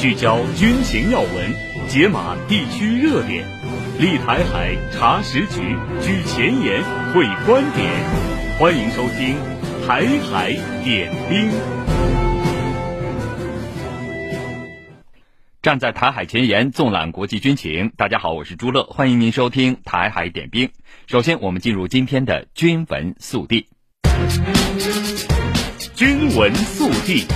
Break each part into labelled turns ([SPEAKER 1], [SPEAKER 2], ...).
[SPEAKER 1] 聚焦军情要闻，解码地区热点，立台海查实局，居前沿会观点。欢迎收听《台海点兵》。
[SPEAKER 2] 站在台海前沿，纵览国际军情。大家好，我是朱乐，欢迎您收听《台海点兵》。首先，我们进入今天的军文速递。
[SPEAKER 1] 军文速递。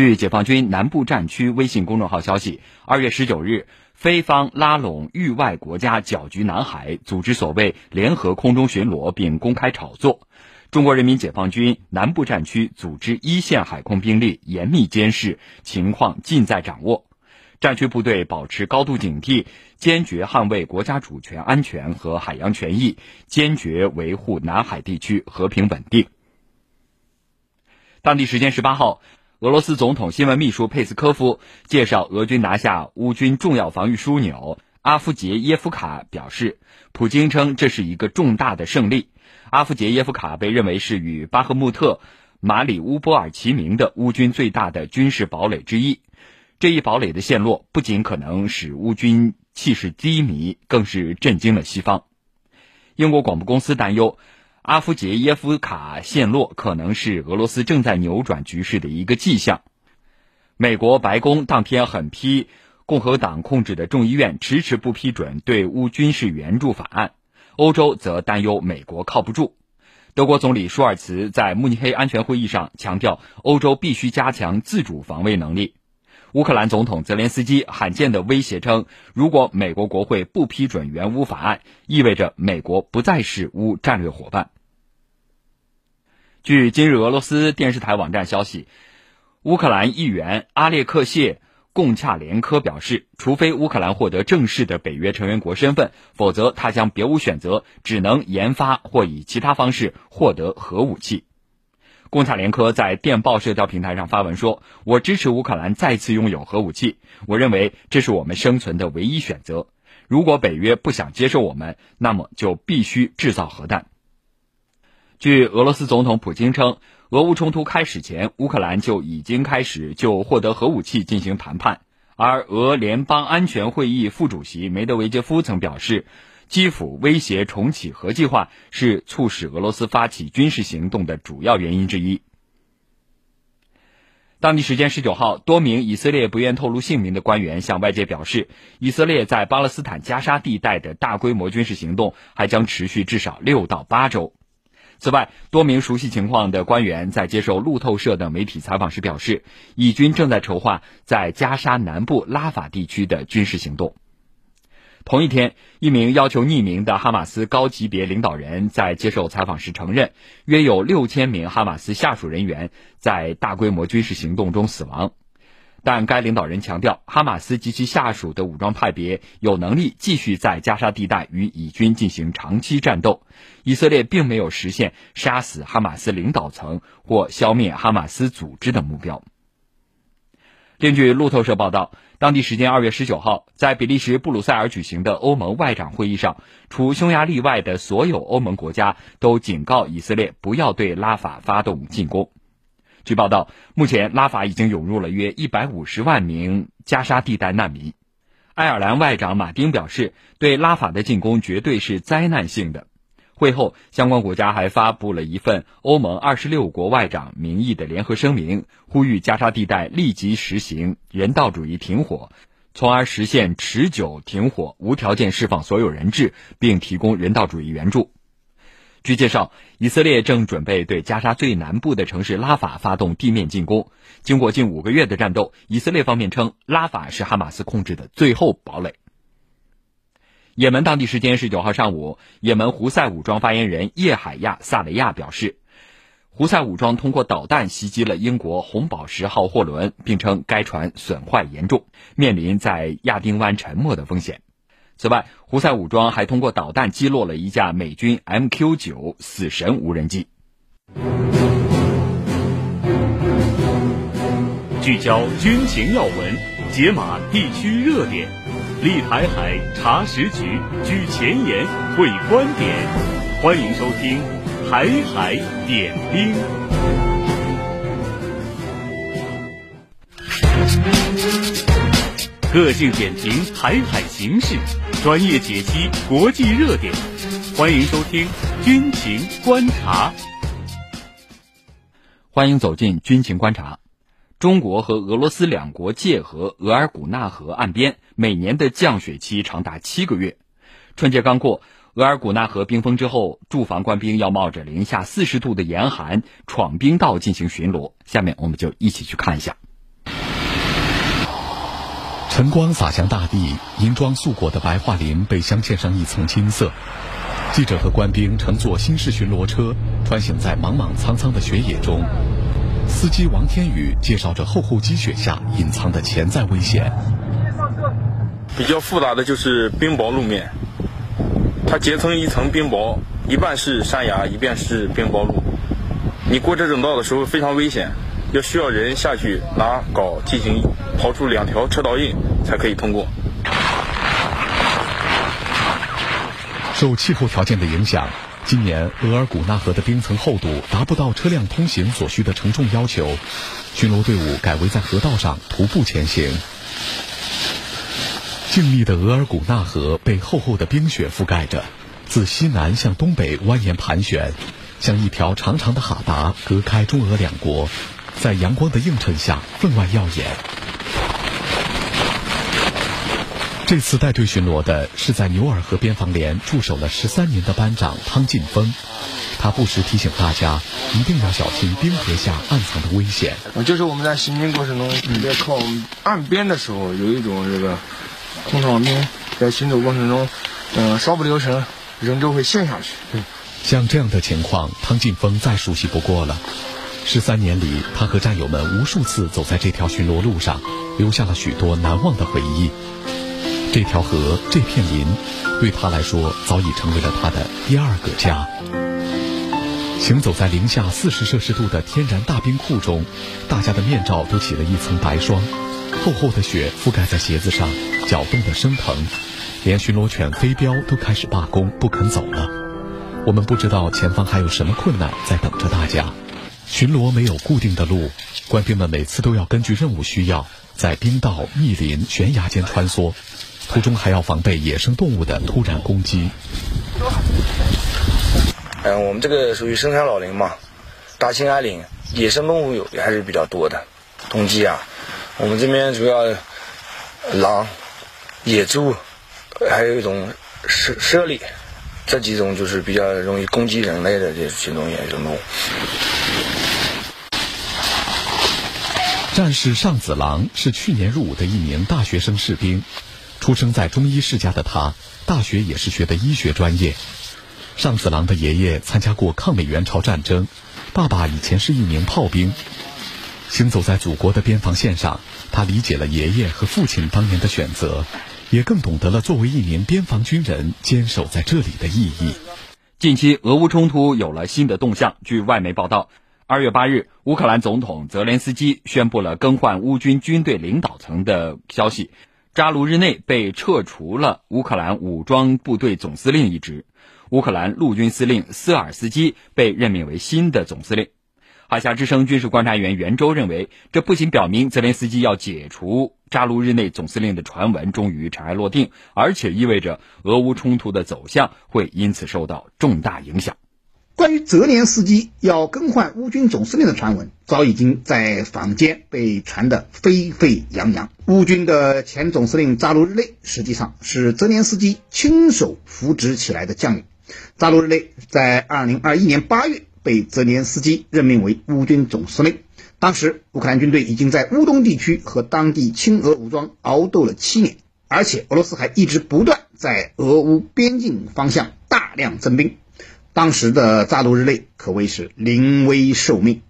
[SPEAKER 2] 据解放军南部战区微信公众号消息，二月十九日，菲方拉拢域外国家搅局南海，组织所谓联合空中巡逻，并公开炒作。中国人民解放军南部战区组织一线海空兵力严密监视，情况尽在掌握。战区部队保持高度警惕，坚决捍卫国家主权安全和海洋权益，坚决维护南海地区和平稳定。当地时间十八号。俄罗斯总统新闻秘书佩斯科夫介绍俄军拿下乌军重要防御枢纽阿夫杰耶夫卡，表示，普京称这是一个重大的胜利。阿夫杰耶夫卡被认为是与巴赫穆特、马里乌波尔齐名的乌军最大的军事堡垒之一。这一堡垒的陷落，不仅可能使乌军气势低迷，更是震惊了西方。英国广播公司担忧。阿夫杰耶夫卡陷落可能是俄罗斯正在扭转局势的一个迹象。美国白宫当天狠批共和党控制的众议院迟迟不批准对乌军事援助法案，欧洲则担忧美国靠不住。德国总理舒尔茨在慕尼黑安全会议上强调，欧洲必须加强自主防卫能力。乌克兰总统泽连斯基罕见地威胁称，如果美国国会不批准援乌法案，意味着美国不再是乌战略伙伴。据今日俄罗斯电视台网站消息，乌克兰议员阿列克谢·贡恰连科表示，除非乌克兰获得正式的北约成员国身份，否则他将别无选择，只能研发或以其他方式获得核武器。贡恰连科在电报社交平台上发文说：“我支持乌克兰再次拥有核武器，我认为这是我们生存的唯一选择。如果北约不想接受我们，那么就必须制造核弹。”据俄罗斯总统普京称，俄乌冲突开始前，乌克兰就已经开始就获得核武器进行谈判，而俄联邦安全会议副主席梅德韦杰夫曾表示。基辅威胁重启核计划是促使俄罗斯发起军事行动的主要原因之一。当地时间十九号，多名以色列不愿透露姓名的官员向外界表示，以色列在巴勒斯坦加沙地带的大规模军事行动还将持续至少六到八周。此外，多名熟悉情况的官员在接受路透社等媒体采访时表示，以军正在筹划在加沙南部拉法地区的军事行动。同一天，一名要求匿名的哈马斯高级别领导人在接受采访时承认，约有六千名哈马斯下属人员在大规模军事行动中死亡。但该领导人强调，哈马斯及其下属的武装派别有能力继续在加沙地带与以军进行长期战斗。以色列并没有实现杀死哈马斯领导层或消灭哈马斯组织的目标。根据路透社报道，当地时间二月十九号，在比利时布鲁塞尔举行的欧盟外长会议上，除匈牙利外的所有欧盟国家都警告以色列不要对拉法发动进攻。据报道，目前拉法已经涌入了约一百五十万名加沙地带难民。爱尔兰外长马丁表示，对拉法的进攻绝对是灾难性的。会后，相关国家还发布了一份欧盟二十六国外长名义的联合声明，呼吁加沙地带立即实行人道主义停火，从而实现持久停火、无条件释放所有人质，并提供人道主义援助。据介绍，以色列正准备对加沙最南部的城市拉法发动地面进攻。经过近五个月的战斗，以色列方面称，拉法是哈马斯控制的最后堡垒。也门当地时间十九号上午，也门胡塞武装发言人叶海亚·萨雷亚表示，胡塞武装通过导弹袭击了英国红宝石号货轮，并称该船损坏严重，面临在亚丁湾沉没的风险。此外，胡塞武装还通过导弹击落了一架美军 MQ-9 死神无人机。
[SPEAKER 1] 聚焦军情要闻，解码地区热点。立台海，查实局，居前沿，会观点。欢迎收听《台海点兵》。个性点评台海形势，专业解析国际热点。欢迎收听《军情观察》。
[SPEAKER 2] 欢迎走进《军情观察》。中国和俄罗斯两国界河额尔古纳河岸边，每年的降雪期长达七个月。春节刚过，额尔古纳河冰封之后，驻防官兵要冒着零下四十度的严寒，闯冰道进行巡逻。下面我们就一起去看一下。
[SPEAKER 3] 晨光洒向大地，银装素裹的白桦林被镶嵌上一层金色。记者和官兵乘坐新式巡逻车，穿行在茫茫苍苍的雪野中。司机王天宇介绍着厚厚积雪下隐藏的潜在危险。
[SPEAKER 4] 比较复杂的就是冰雹路面，它结成一层冰雹，一半是山崖，一半是冰雹路。你过这种道的时候非常危险。要需要人下去拿镐进行刨出两条车道印，才可以通过。
[SPEAKER 3] 受气候条件的影响，今年额尔古纳河的冰层厚度达不到车辆通行所需的承重要求，巡逻队伍改为在河道上徒步前行。静谧的额尔古纳河被厚厚的冰雪覆盖着，自西南向东北蜿蜒盘旋，像一条长长的哈达，隔开中俄两国。在阳光的映衬下，分外耀眼。这次带队巡逻的是在牛耳河边防连驻守了十三年的班长汤进峰，他不时提醒大家一定要小心冰河下暗藏的危险。
[SPEAKER 5] 就是我们在行进过程中，你在靠岸边的时候，有一种这个空场兵在行走过程中，嗯、呃，稍不留神，人就会陷下去。对，
[SPEAKER 3] 像这样的情况，汤进峰再熟悉不过了。十三年里，他和战友们无数次走在这条巡逻路上，留下了许多难忘的回忆。这条河，这片林，对他来说早已成为了他的第二个家。行走在零下四十摄氏度的天然大冰库中，大家的面罩都起了一层白霜，厚厚的雪覆盖在鞋子上，脚冻得生疼，连巡逻犬飞镖都开始罢工，不肯走了。我们不知道前方还有什么困难在等着大家。巡逻没有固定的路，官兵们每次都要根据任务需要，在冰道、密林、悬崖间穿梭，途中还要防备野生动物的突然攻击。
[SPEAKER 5] 嗯，我们这个属于深山老林嘛，大兴安岭，野生动物有也还是比较多的。冬季啊，我们这边主要狼、野猪，还有一种猞猞猁，这几种就是比较容易攻击人类的这几种野生动物。
[SPEAKER 3] 战士尚子郎是去年入伍的一名大学生士兵，出生在中医世家的他，大学也是学的医学专业。尚子郎的爷爷参加过抗美援朝战争，爸爸以前是一名炮兵。行走在祖国的边防线上，他理解了爷爷和父亲当年的选择，也更懂得了作为一名边防军人坚守在这里的意义。
[SPEAKER 2] 近期，俄乌冲突有了新的动向。据外媒报道。二月八日，乌克兰总统泽连斯基宣布了更换乌军军队领导层的消息，扎卢日内被撤除了乌克兰武装部队总司令一职，乌克兰陆军司令斯尔斯基被任命为新的总司令。海峡之声军事观察员袁周认为，这不仅表明泽连斯基要解除扎卢日内总司令的传闻终于尘埃落定，而且意味着俄乌冲突的走向会因此受到重大影响。
[SPEAKER 6] 关于泽连斯基要更换乌军总司令的传闻，早已经在坊间被传得沸沸扬扬。乌军的前总司令扎卢日内实际上是泽连斯基亲手扶植起来的将领。扎卢日内在2021年8月被泽连斯基任命为乌军总司令。当时乌克兰军队已经在乌东地区和当地亲俄武装熬斗了七年，而且俄罗斯还一直不断在俄乌边境方向大量增兵。当时的扎卢日内可谓是临危受命。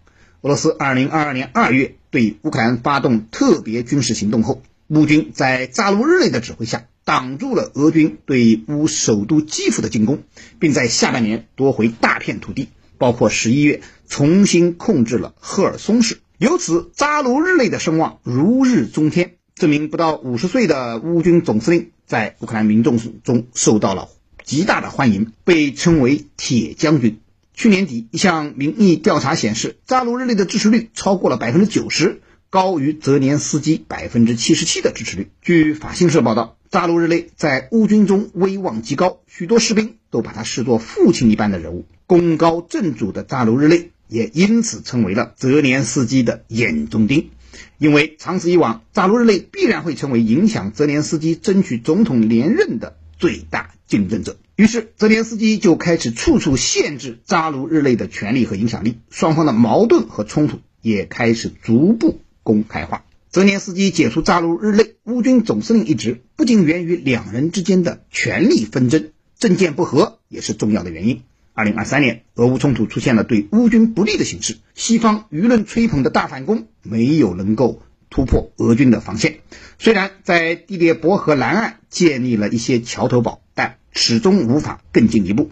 [SPEAKER 6] 俄罗斯2022年2月对乌克兰发动特别军事行动后，乌军在扎卢日内的指挥下，挡住了俄军对乌首都基辅的进攻，并在下半年夺回大片土地，包括11月重新控制了赫尔松市。由此，扎卢日内的声望如日中天。这名不到五十岁的乌军总司令，在乌克兰民众中受到了极大的欢迎，被称为“铁将军”。去年底，一项民意调查显示，扎卢日内的支持率超过了百分之九十，高于泽连斯基百分之七十七的支持率。据法新社报道，扎卢日内在乌军中威望极高，许多士兵都把他视作父亲一般的人物。功高震主的扎卢日内也因此成为了泽连斯基的眼中钉，因为长此以往，扎卢日内必然会成为影响泽连斯基争取总统连任的最大竞争者。于是，泽连斯基就开始处处限制扎卢日内的权力和影响力，双方的矛盾和冲突也开始逐步公开化。泽连斯基解除扎卢日内乌军总司令一职，不仅源于两人之间的权力纷争，政见不合也是重要的原因。二零二三年，俄乌冲突出现了对乌军不利的形势，西方舆论吹捧的大反攻没有能够突破俄军的防线。虽然在第聂伯河南岸建立了一些桥头堡，但始终无法更进一步。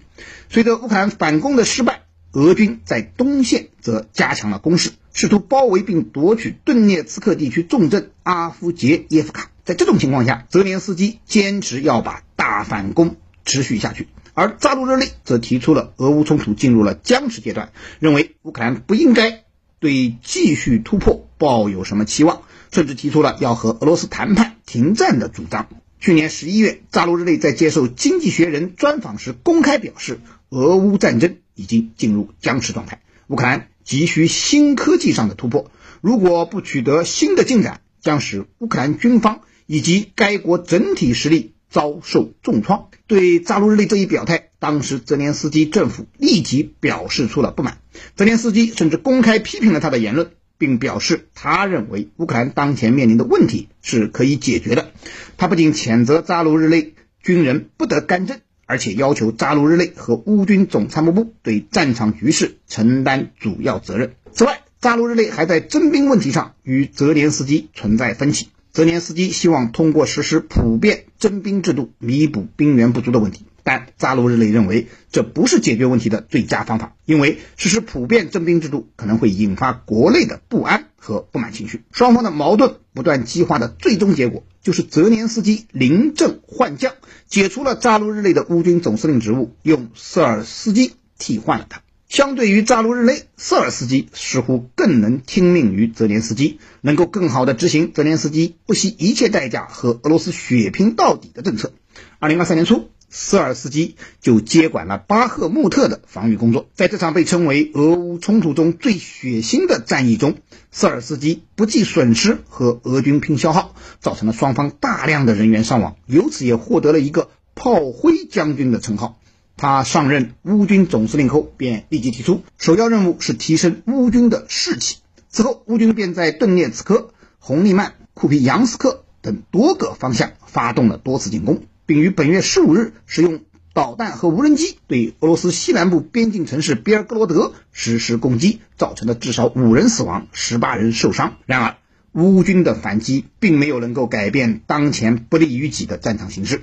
[SPEAKER 6] 随着乌克兰反攻的失败，俄军在东线则加强了攻势，试图包围并夺取顿涅茨克地区重镇阿夫杰耶夫卡。在这种情况下，泽连斯基坚持要把大反攻持续下去，而扎卢日内则提出了俄乌冲突进入了僵持阶段，认为乌克兰不应该对继续突破抱有什么期望，甚至提出了要和俄罗斯谈判停战的主张。去年十一月，扎卢日内在接受《经济学人》专访时公开表示，俄乌战争已经进入僵持状态，乌克兰急需新科技上的突破，如果不取得新的进展，将使乌克兰军方以及该国整体实力遭受重创。对扎卢日内这一表态，当时泽连斯基政府立即表示出了不满，泽连斯基甚至公开批评了他的言论。并表示，他认为乌克兰当前面临的问题是可以解决的。他不仅谴责扎卢日内军人不得干政，而且要求扎卢日内和乌军总参谋部对战场局势承担主要责任。此外，扎卢日内还在征兵问题上与泽连斯基存在分歧。泽连斯基希望通过实施普遍征兵制度弥补兵源不足的问题。但扎卢日内认为这不是解决问题的最佳方法，因为实施普遍征兵制度可能会引发国内的不安和不满情绪，双方的矛盾不断激化的最终结果就是泽连斯基临阵换将，解除了扎卢日内的乌军总司令职务，用瑟尔斯基替换了他。相对于扎卢日内，瑟尔斯基似乎更能听命于泽连斯基，能够更好地执行泽连斯基不惜一切代价和俄罗斯血拼到底的政策。二零二三年初。瑟尔斯基就接管了巴赫穆特的防御工作。在这场被称为俄乌冲突中最血腥的战役中，瑟尔斯基不计损失和俄军拼消耗，造成了双方大量的人员伤亡，由此也获得了一个“炮灰将军”的称号。他上任乌军总司令后，便立即提出首要任务是提升乌军的士气。此后，乌军便在顿涅茨克、红利曼、库皮扬斯克等多个方向发动了多次进攻。并于本月十五日使用导弹和无人机对俄罗斯西南部边境城市比尔格罗德实施攻击，造成了至少五人死亡、十八人受伤。然而，乌军的反击并没有能够改变当前不利于己的战场形势。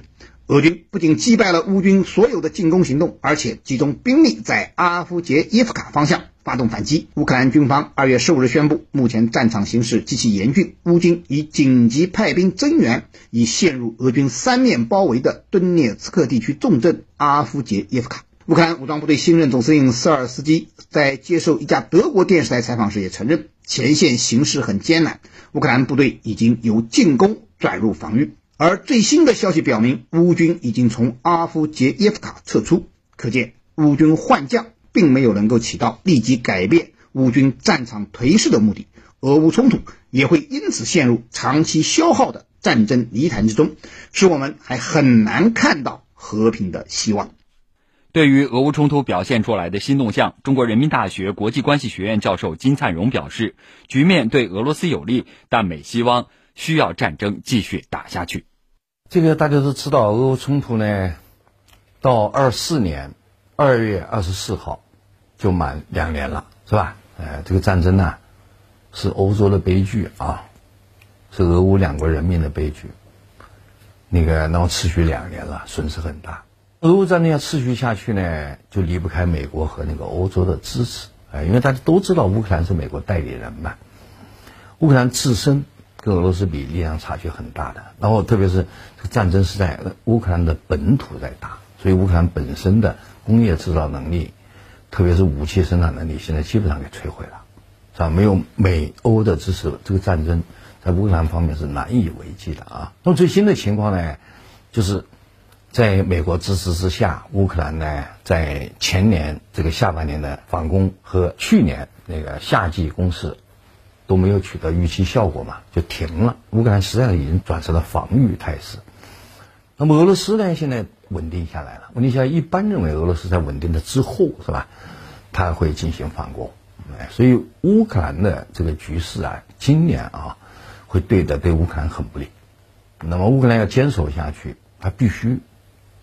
[SPEAKER 6] 俄军不仅击败了乌军所有的进攻行动，而且集中兵力在阿夫杰耶夫卡方向。发动反击。乌克兰军方二月十五日宣布，目前战场形势极其严峻，乌军已紧急派兵增援，已陷入俄军三面包围的顿涅茨克地区重镇阿夫杰耶夫卡。乌克兰武装部队新任总司令瑟尔斯基在接受一家德国电视台采访时也承认，前线形势很艰难，乌克兰部队已经由进攻转入防御。而最新的消息表明，乌军已经从阿夫杰耶夫卡撤出，可见乌军换将。并没有能够起到立即改变乌军战场颓势的目的，俄乌冲突也会因此陷入长期消耗的战争泥潭之中，使我们还很难看到和平的希望。
[SPEAKER 2] 对于俄乌冲突表现出来的新动向，中国人民大学国际关系学院教授金灿荣表示，局面对俄罗斯有利，但美希望需要战争继续打下去。
[SPEAKER 7] 这个大家都知道，俄乌冲突呢，到二四年二月二十四号。就满两年了，是吧？呃，这个战争呢，是欧洲的悲剧啊，是俄乌两国人民的悲剧。那个，然后持续两年了，损失很大。俄乌战争要持续下去呢，就离不开美国和那个欧洲的支持。哎，因为大家都知道乌克兰是美国代理人嘛，乌克兰自身跟俄罗斯比力量差距很大的。然后，特别是战争是在乌克兰的本土在打，所以乌克兰本身的工业制造能力。特别是武器生产能力，现在基本上给摧毁了，是吧？没有美欧的支持，这个战争在乌克兰方面是难以为继的啊。那么最新的情况呢，就是在美国支持之下，乌克兰呢在前年这个下半年的反攻和去年那个夏季攻势都没有取得预期效果嘛，就停了。乌克兰实际上已经转成了防御态势。那么俄罗斯呢，现在稳定下来了。稳定下来，一般认为俄罗斯在稳定的之后，是吧？他会进行反攻。哎，所以乌克兰的这个局势啊，今年啊，会对的对乌克兰很不利。那么乌克兰要坚守下去，他必须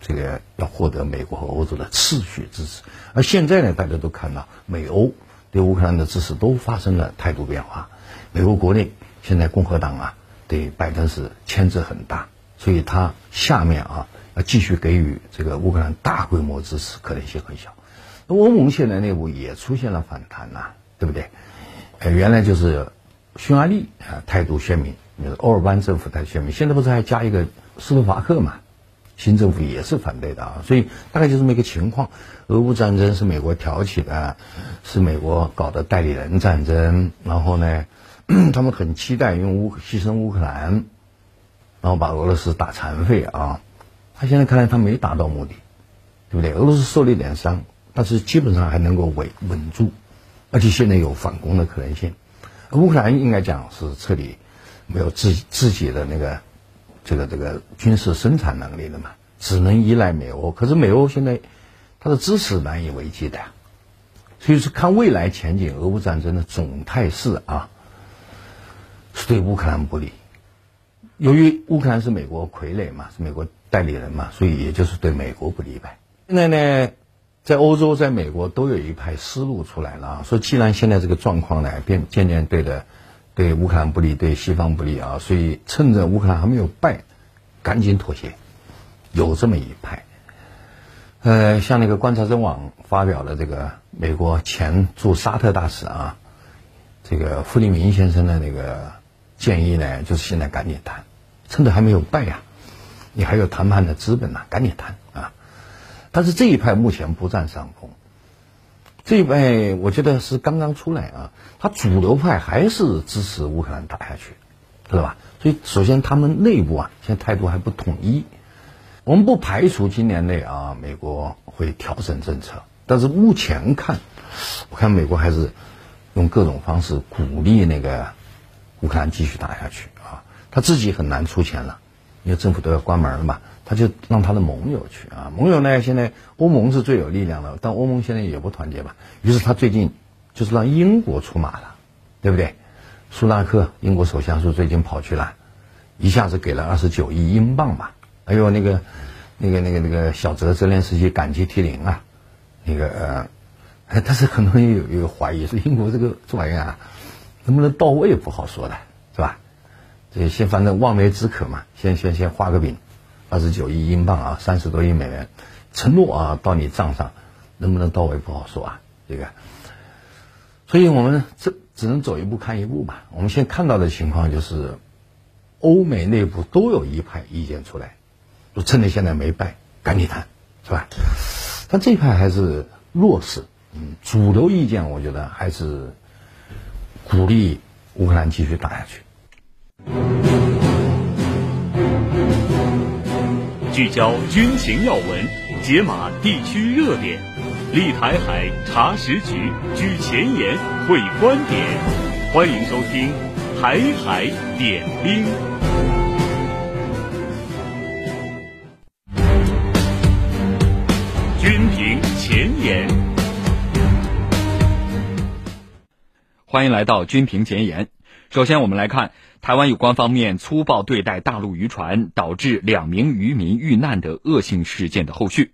[SPEAKER 7] 这个要获得美国和欧洲的持续支持。而现在呢，大家都看到美欧对乌克兰的支持都发生了态度变化。美国国内现在共和党啊，对拜登是牵制很大，所以他下面啊要继续给予这个乌克兰大规模支持可能性很小。欧盟现在内部也出现了反弹呐、对不对？呃，原来就是匈牙利啊态度鲜明，就是欧尔班政府态度鲜明，现在不是还加一个斯洛伐克嘛？新政府也是反对的啊，所以大概就这么一个情况。俄乌战争是美国挑起的，是美国搞的代理人战争，然后呢，他们很期待用乌牺牲乌克兰，然后把俄罗斯打残废啊。他现在看来他没达到目的，对不对？俄罗斯受了一点伤。但是基本上还能够稳稳住，而且现在有反攻的可能性。乌克兰应该讲是彻底没有自自己的那个这个这个军事生产能力了嘛，只能依赖美欧。可是美欧现在它的支持难以为继的，所以说看未来前景，俄乌战争的总态势啊，是对乌克兰不利。由于乌克兰是美国傀儡嘛，是美国代理人嘛，所以也就是对美国不利呗。现在呢？在欧洲，在美国都有一派思路出来了啊，说既然现在这个状况呢变渐渐对的，对乌克兰不利，对西方不利啊，所以趁着乌克兰还没有败，赶紧妥协，有这么一派。呃，像那个观察者网发表的这个美国前驻沙特大使啊，这个傅立明先生的那个建议呢，就是现在赶紧谈，趁着还没有败呀，你还有谈判的资本呢，赶紧谈啊。但是这一派目前不占上风，这一派我觉得是刚刚出来啊，他主流派还是支持乌克兰打下去，知道吧？所以首先他们内部啊，现在态度还不统一。我们不排除今年内啊，美国会调整政策，但是目前看，我看美国还是用各种方式鼓励那个乌克兰继续打下去啊，他自己很难出钱了，因为政府都要关门了嘛。他就让他的盟友去啊，盟友呢，现在欧盟是最有力量的，但欧盟现在也不团结吧。于是他最近就是让英国出马了，对不对？苏纳克英国首相是最近跑去了，一下子给了二十九亿英镑吧。还有那个那个那个那个小泽泽连斯基感激涕零啊，那个呃，但是很多人有有怀疑，说英国这个这玩意啊，能不能到位不好说的，是吧？这先反正望梅止渴嘛，先先先画个饼。二十九亿英镑啊，三十多亿美元，承诺啊，到你账上能不能到位不好说啊，这个，所以我们这只能走一步看一步吧。我们现在看到的情况就是，欧美内部都有一派意见出来，说趁着现在没败，赶紧谈，是吧？但这一派还是弱势，嗯，主流意见我觉得还是鼓励乌克兰继续打下去。
[SPEAKER 1] 聚焦军情要闻，解码地区热点，立台海查实局，举前沿会观点。欢迎收听《台海点兵》。军评前沿，
[SPEAKER 2] 欢迎来到军评前沿。首先，我们来看。台湾有关方面粗暴对待大陆渔船，导致两名渔民遇难的恶性事件的后续。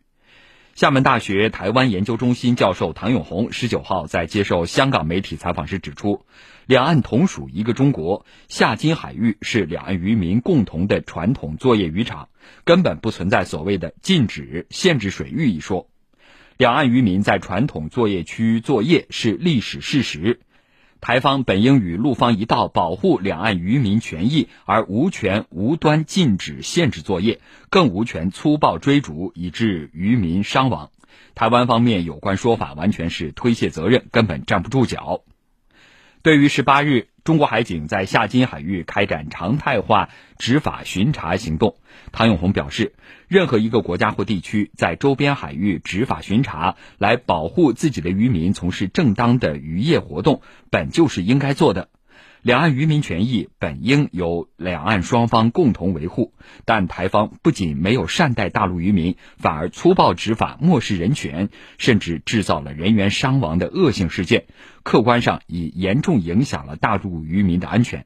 [SPEAKER 2] 厦门大学台湾研究中心教授唐永红十九号在接受香港媒体采访时指出，两岸同属一个中国，厦金海域是两岸渔民共同的传统作业渔场，根本不存在所谓的禁止、限制水域一说。两岸渔民在传统作业区作业是历史事实。台方本应与陆方一道保护两岸渔民权益，而无权无端禁止限制作业，更无权粗暴追逐以致渔民伤亡。台湾方面有关说法完全是推卸责任，根本站不住脚。对于十八日中国海警在夏津海域开展常态化执法巡查行动，唐永红表示，任何一个国家或地区在周边海域执法巡查，来保护自己的渔民从事正当的渔业活动，本就是应该做的。两岸渔民权益本应由两岸双方共同维护，但台方不仅没有善待大陆渔民，反而粗暴执法、漠视人权，甚至制造了人员伤亡的恶性事件，客观上已严重影响了大陆渔民的安全。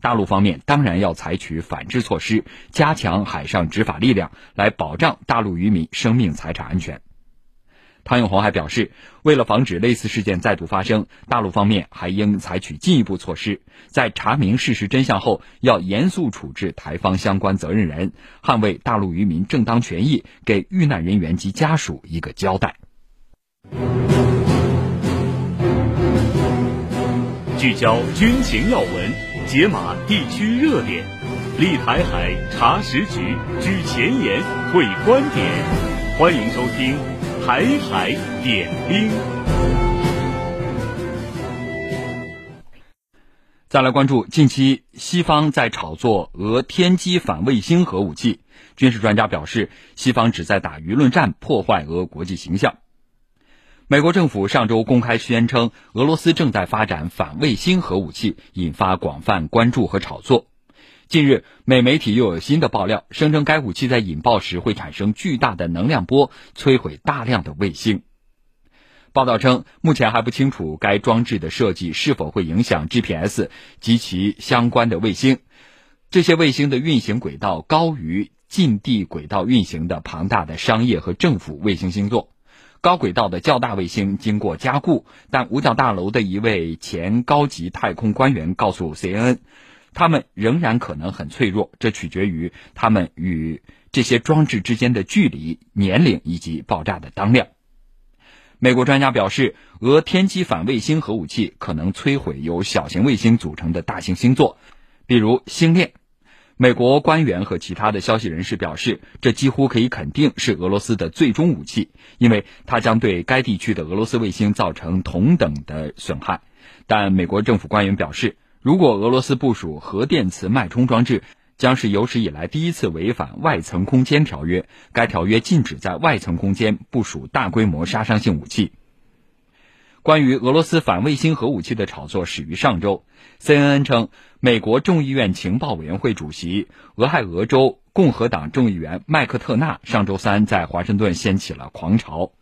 [SPEAKER 2] 大陆方面当然要采取反制措施，加强海上执法力量，来保障大陆渔民生命财产安全。汤永红还表示，为了防止类似事件再度发生，大陆方面还应采取进一步措施，在查明事实真相后，要严肃处置台方相关责任人，捍卫大陆渔民正当权益，给遇难人员及家属一个交代。
[SPEAKER 1] 聚焦军情要闻，解码地区热点，立台海查实局举前沿会观点，欢迎收听。台海点兵，
[SPEAKER 2] 再来关注近期西方在炒作俄天基反卫星核武器。军事专家表示，西方旨在打舆论战，破坏俄国际形象。美国政府上周公开宣称，俄罗斯正在发展反卫星核武器，引发广泛关注和炒作。近日，美媒体又有新的爆料，声称该武器在引爆时会产生巨大的能量波，摧毁大量的卫星。报道称，目前还不清楚该装置的设计是否会影响 GPS 及其相关的卫星。这些卫星的运行轨道高于近地轨道运行的庞大的商业和政府卫星星座。高轨道的较大卫星经过加固，但五角大楼的一位前高级太空官员告诉 CNN。它们仍然可能很脆弱，这取决于它们与这些装置之间的距离、年龄以及爆炸的当量。美国专家表示，俄天基反卫星核武器可能摧毁由小型卫星组成的大型星座，比如星链。美国官员和其他的消息人士表示，这几乎可以肯定是俄罗斯的最终武器，因为它将对该地区的俄罗斯卫星造成同等的损害。但美国政府官员表示，如果俄罗斯部署核电磁脉冲装置，将是有史以来第一次违反外层空间条约。该条约禁止在外层空间部署大规模杀伤性武器。关于俄罗斯反卫星核武器的炒作始于上周。CNN 称，美国众议院情报委员会主席、俄亥俄州共和党众议员麦克特纳上周三在华盛顿掀起了狂潮。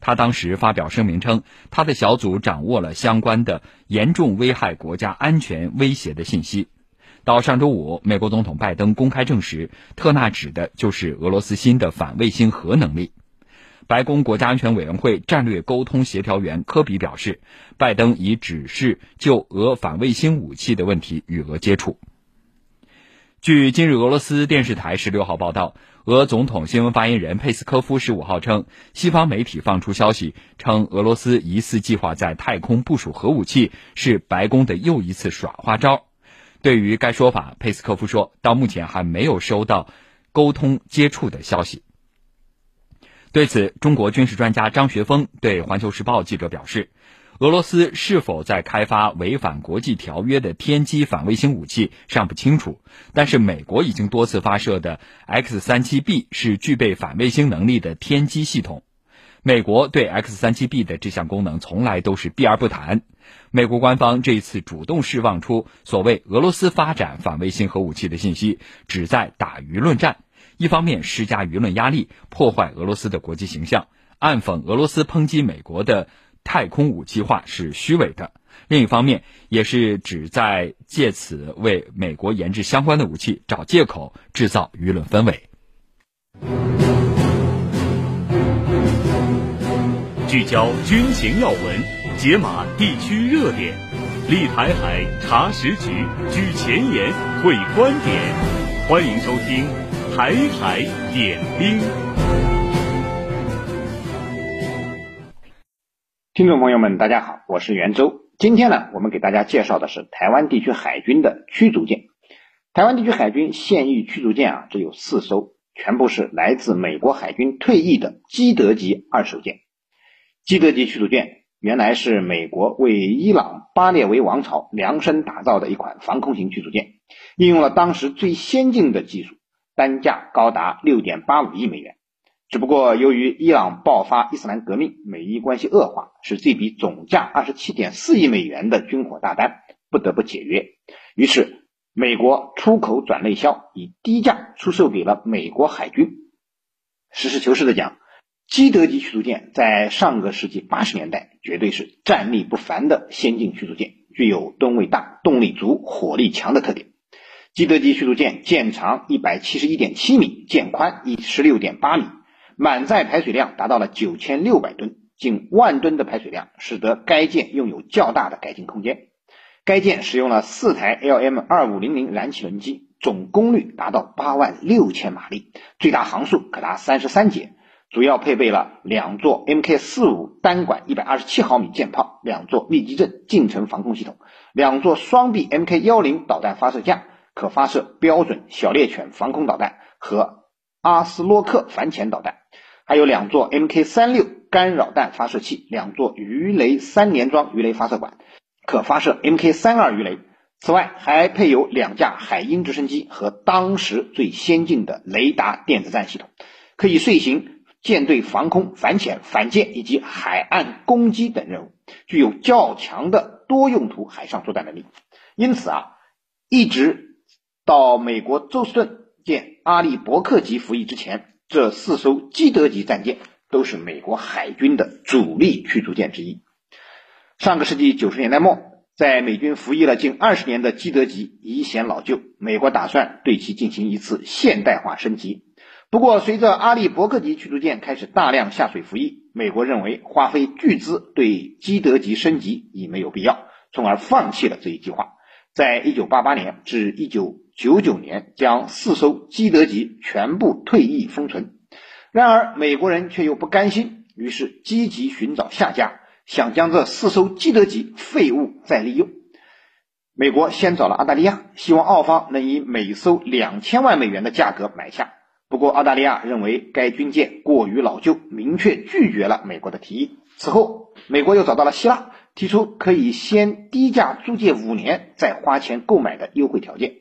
[SPEAKER 2] 他当时发表声明称，他的小组掌握了相关的严重危害国家安全威胁的信息。到上周五，美国总统拜登公开证实，特纳指的就是俄罗斯新的反卫星核能力。白宫国家安全委员会战略沟通协调员科比表示，拜登已指示就俄反卫星武器的问题与俄接触。据今日俄罗斯电视台十六号报道，俄总统新闻发言人佩斯科夫十五号称，西方媒体放出消息称，俄罗斯疑似计划在太空部署核武器，是白宫的又一次耍花招。对于该说法，佩斯科夫说，到目前还没有收到沟通接触的消息。对此，中国军事专家张学峰对环球时报记者表示。俄罗斯是否在开发违反国际条约的天基反卫星武器尚不清楚，但是美国已经多次发射的 X-37B 是具备反卫星能力的天基系统。美国对 X-37B 的这项功能从来都是避而不谈。美国官方这一次主动释放出所谓俄罗斯发展反卫星核武器的信息，旨在打舆论战，一方面施加舆论压力，破坏俄罗斯的国际形象，暗讽俄罗斯抨击美国的。太空武器化是虚伪的，另一方面也是旨在借此为美国研制相关的武器找借口，制造舆论氛围。
[SPEAKER 1] 聚焦军情要闻，解码地区热点，立台海查实局举前沿会观点，欢迎收听台海点兵。
[SPEAKER 8] 听众朋友们，大家好，我是袁周。今天呢，我们给大家介绍的是台湾地区海军的驱逐舰。台湾地区海军现役驱逐舰啊，只有四艘，全部是来自美国海军退役的基德级二手舰。基德级驱逐舰
[SPEAKER 6] 原来是美国为伊朗巴列维王朝量身打造的一款防空型驱逐舰，应用了当时最先进的技术，单价高达六点八五亿美元。只不过由于伊朗爆发伊斯兰革命，美伊关系恶化，使这笔总价二十七点四亿美元的军火大单不得不解约。于是美国出口转内销，以低价出售给了美国海军。实事求是的讲。基德级驱逐舰在上个世纪八十年代绝对是战力不凡的先进驱逐舰，具有吨位大、动力足、火力强的特点。基德级驱逐舰舰长一百七十一点七米，舰宽一十六点八米，满载排水量达到了九千六百吨，近万吨的排水量使得该舰拥有较大的改进空间。该舰使用了四台 LM 二五零零燃气轮机，总功率达到八万六千马力，最大航速可达三十三节。主要配备了两座 Mk 四五单管一百二十七毫米舰炮，两座密集阵近程防空系统，两座双臂 Mk 幺零导弹发射架，可发射标准小猎犬防空导弹和阿斯洛克反潜导弹，还有两座 Mk 三六干扰弹发射器，两座鱼雷三联装鱼雷发射管，可发射 Mk 三二鱼雷。此外，还配有两架海鹰直升机和当时最先进的雷达电子战系统，可以遂行。舰队防空、反潜、反舰以及海岸攻击等任务，具有较强的多用途海上作战能力。因此啊，一直到美国宙斯盾舰阿利伯克级服役之前，这四艘基德级战舰都是美国海军的主力驱逐舰之一。上个世纪九十年代末，在美军服役了近二十年的基德级已显老旧，美国打算对其进行一次现代化升级。不过，随着阿利伯克级驱逐舰开始大量下水服役，美国认为花费巨资对基德级升级已没有必要，从而放弃了这一计划。在一九八八年至一九九九年，将四艘基德级全部退役封存。然而，美国人却又不甘心，于是积极寻找下家，想将这四艘基德级废物再利用。美国先找了澳大利亚，希望澳方能以每艘两千万美元的价格买下。不过，澳大利亚认为该军舰过于老旧，明确拒绝了美国的提议。此后，美国又找到了希腊，提出可以先低价租借五年，再花钱购买的优惠条件。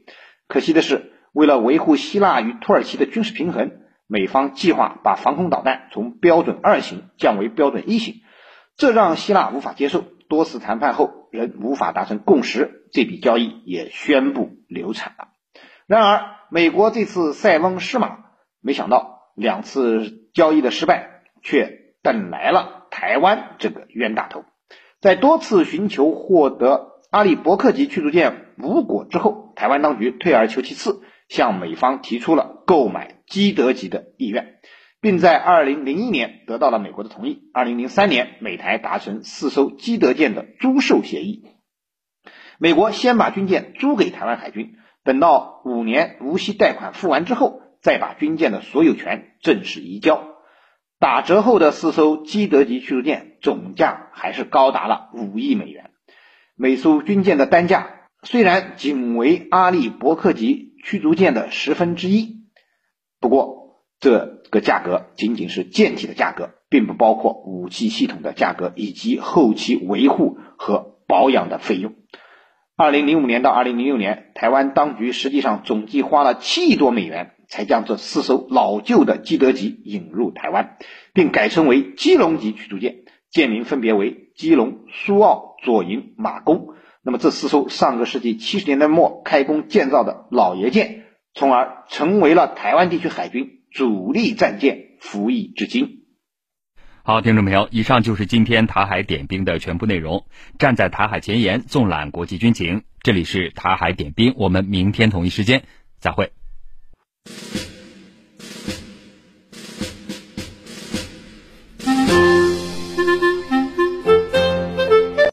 [SPEAKER 6] 可惜的是，为了维护希腊与土耳其的军事平衡，美方计划把防空导弹从标准二型降为标准一型，这让希腊无法接受。多次谈判后，仍无法达成共识，这笔交易也宣布流产了。然而，美国这次塞翁失马。没想到两次交易的失败，却等来了台湾这个冤大头。在多次寻求获得阿利伯克级驱逐舰无果之后，台湾当局退而求其次，向美方提出了购买基德级的意愿，并在二零零一年得到了美国的同意。二零零三年，美台达成四艘基德舰的租售协议。美国先把军舰租给台湾海军，等到五年无息贷款付完之后。再把军舰的所有权正式移交，打折后的四艘基德级驱逐舰总价还是高达了五亿美元。每艘军舰的单价虽然仅为阿利伯克级驱逐舰的十分之一，不过这个价格仅仅是舰体的价格，并不包括武器系统的价格以及后期维护和保养的费用。二零零五年到二零零六年，台湾当局实际上总计花了七亿多美元。才将这四艘老旧的基德级引入台湾，并改称为基隆级驱逐舰，舰名分别为基隆、苏澳、左营、马公。那么这四艘上个世纪七十年代末开工建造的老爷舰，从而成为了台湾地区海军主力战舰，服役至今。
[SPEAKER 2] 好，听众朋友，以上就是今天台海点兵的全部内容。站在台海前沿，纵览国际军情，这里是台海点兵，我们明天同一时间再会。